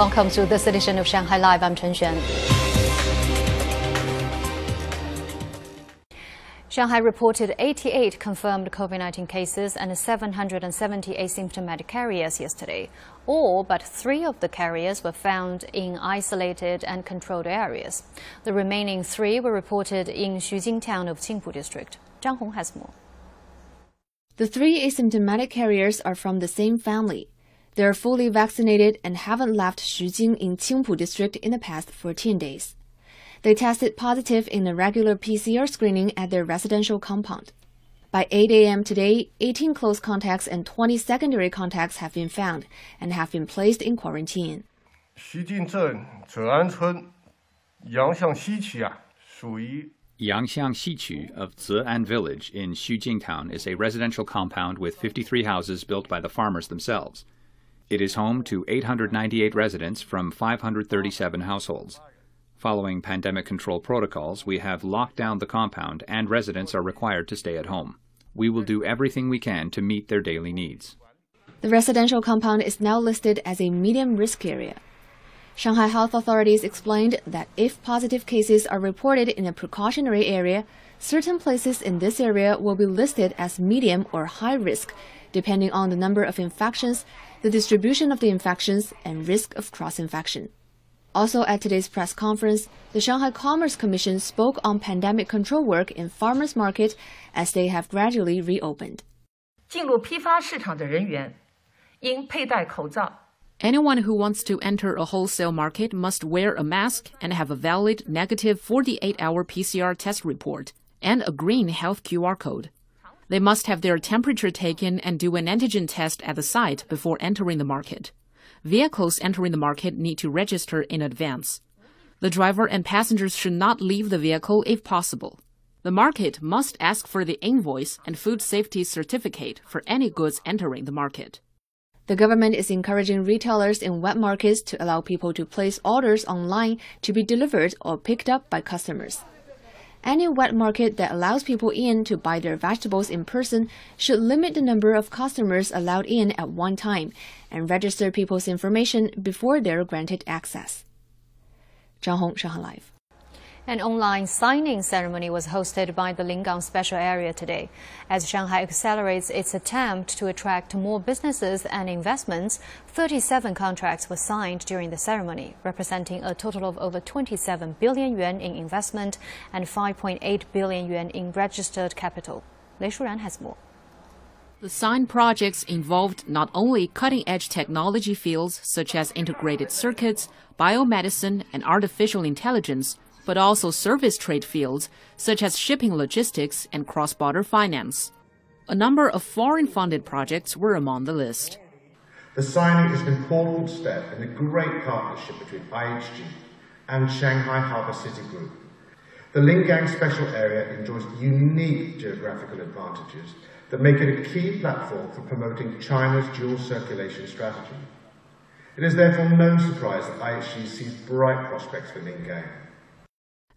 Welcome to this edition of Shanghai Live. I'm Chen Xuan. Shanghai reported 88 confirmed COVID 19 cases and 770 asymptomatic carriers yesterday. All but three of the carriers were found in isolated and controlled areas. The remaining three were reported in Xujing town of Qingpu district. Zhang Hong has more. The three asymptomatic carriers are from the same family. They're fully vaccinated and haven't left Xujing in Qingpu district in the past 14 days. They tested positive in a regular PCR screening at their residential compound. By 8 a.m. today, 18 close contacts and 20 secondary contacts have been found and have been placed in quarantine. 西晋镇者安村阳向西区啊，属于 Yangxiang Xiqu of Ze'an Village in Xujing Town is a residential compound with 53 houses built by the farmers themselves. It is home to 898 residents from 537 households. Following pandemic control protocols, we have locked down the compound and residents are required to stay at home. We will do everything we can to meet their daily needs. The residential compound is now listed as a medium risk area. Shanghai health authorities explained that if positive cases are reported in a precautionary area, certain places in this area will be listed as medium or high risk, depending on the number of infections, the distribution of the infections, and risk of cross infection. Also at today's press conference, the Shanghai Commerce Commission spoke on pandemic control work in farmers market as they have gradually reopened. 进入批发市场的人员应佩戴口罩。 Anyone who wants to enter a wholesale market must wear a mask and have a valid negative 48 hour PCR test report and a green health QR code. They must have their temperature taken and do an antigen test at the site before entering the market. Vehicles entering the market need to register in advance. The driver and passengers should not leave the vehicle if possible. The market must ask for the invoice and food safety certificate for any goods entering the market. The government is encouraging retailers in wet markets to allow people to place orders online to be delivered or picked up by customers. Any wet market that allows people in to buy their vegetables in person should limit the number of customers allowed in at one time and register people's information before they're granted access. Zhang Hong, Shanghai Live. An online signing ceremony was hosted by the Lingang Special Area today. As Shanghai accelerates its attempt to attract more businesses and investments, 37 contracts were signed during the ceremony, representing a total of over 27 billion yuan in investment and 5.8 billion yuan in registered capital. Lei Shuran has more. The signed projects involved not only cutting edge technology fields such as integrated circuits, biomedicine, and artificial intelligence, but also service trade fields such as shipping logistics and cross border finance. A number of foreign funded projects were among the list. The signing is an important step in the great partnership between IHG and Shanghai Harbour City Group. The Lingang Special Area enjoys unique geographical advantages that make it a key platform for promoting China's dual circulation strategy. It is therefore no surprise that IHG sees bright prospects for Lingang.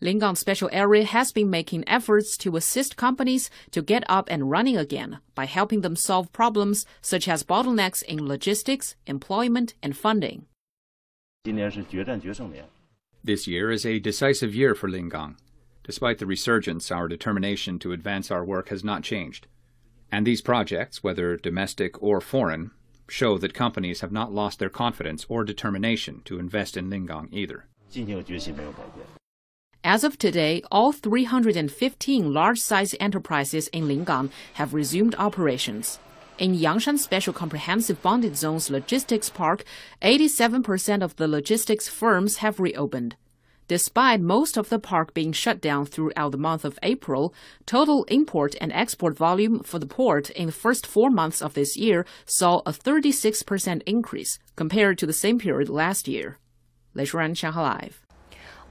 Lingang Special Area has been making efforts to assist companies to get up and running again by helping them solve problems such as bottlenecks in logistics, employment, and funding. This year is a decisive year for Lingang. Despite the resurgence, our determination to advance our work has not changed. And these projects, whether domestic or foreign, show that companies have not lost their confidence or determination to invest in Lingang either. As of today, all 315 large sized enterprises in Lingang have resumed operations. In Yangshan Special Comprehensive Bonded Zone's logistics park, 87% of the logistics firms have reopened. Despite most of the park being shut down throughout the month of April, total import and export volume for the port in the first four months of this year saw a 36% increase compared to the same period last year. Lei Shuran, Shanghai Live.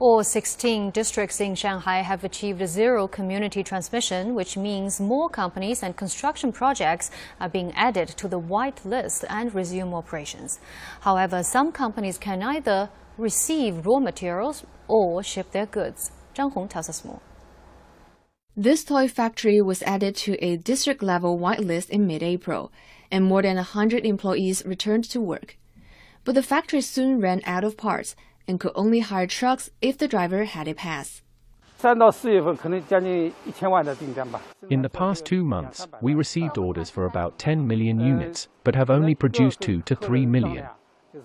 All 16 districts in Shanghai have achieved zero community transmission, which means more companies and construction projects are being added to the white list and resume operations. However, some companies can either receive raw materials or ship their goods. Zhang Hong tells us more. This toy factory was added to a district level whitelist in mid April, and more than 100 employees returned to work. but the factory soon ran out of parts and could only hire trucks if the driver had a pass. In the past two months, we received orders for about 10 million units, but have only produced 2 to 3 million.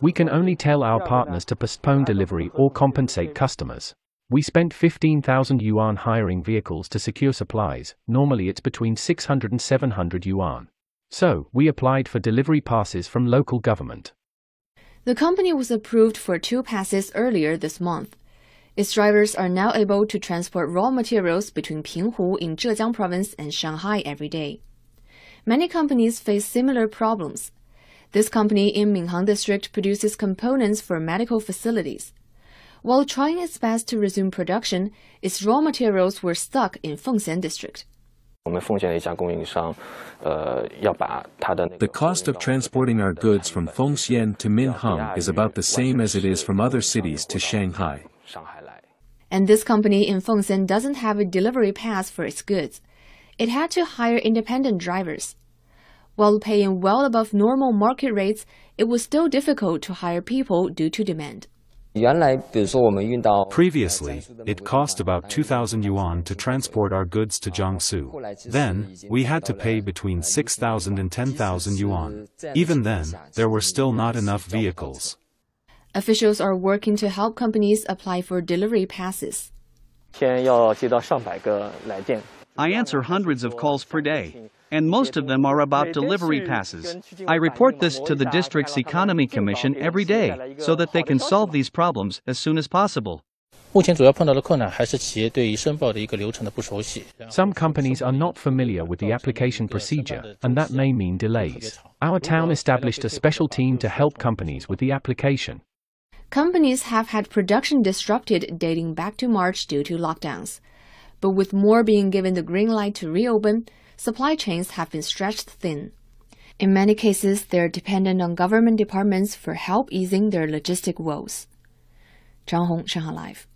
We can only tell our partners to postpone delivery or compensate customers. We spent 15,000 yuan hiring vehicles to secure supplies, normally it's between 600 and 700 yuan. So, we applied for delivery passes from local government. The company was approved for two passes earlier this month. Its drivers are now able to transport raw materials between Pinghu in Zhejiang province and Shanghai every day. Many companies face similar problems. This company in Minhang district produces components for medical facilities. While trying its best to resume production, its raw materials were stuck in Fengxian district. The cost of transporting our goods from Fengxian to Minhang is about the same as it is from other cities to Shanghai. And this company in Fengxian doesn't have a delivery pass for its goods. It had to hire independent drivers. While paying well above normal market rates, it was still difficult to hire people due to demand. Previously, it cost about 2,000 yuan to transport our goods to Jiangsu. Then, we had to pay between 6,000 and 10,000 yuan. Even then, there were still not enough vehicles. Officials are working to help companies apply for delivery passes. I answer hundreds of calls per day and most of them are about delivery passes. I report this to the district's economy commission every day so that they can solve these problems as soon as possible. Some companies are not familiar with the application procedure, and that may mean delays. Our town established a special team to help companies with the application. Companies have had production disrupted dating back to March due to lockdowns. But with more being given the green light to reopen, supply chains have been stretched thin. In many cases, they're dependent on government departments for help easing their logistic woes. Zhang Hong, Shanghai Live.